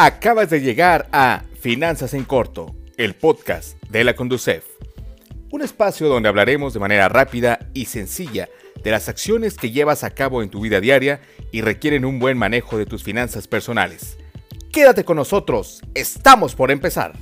Acabas de llegar a Finanzas en Corto, el podcast de la Conducef. Un espacio donde hablaremos de manera rápida y sencilla de las acciones que llevas a cabo en tu vida diaria y requieren un buen manejo de tus finanzas personales. Quédate con nosotros, estamos por empezar.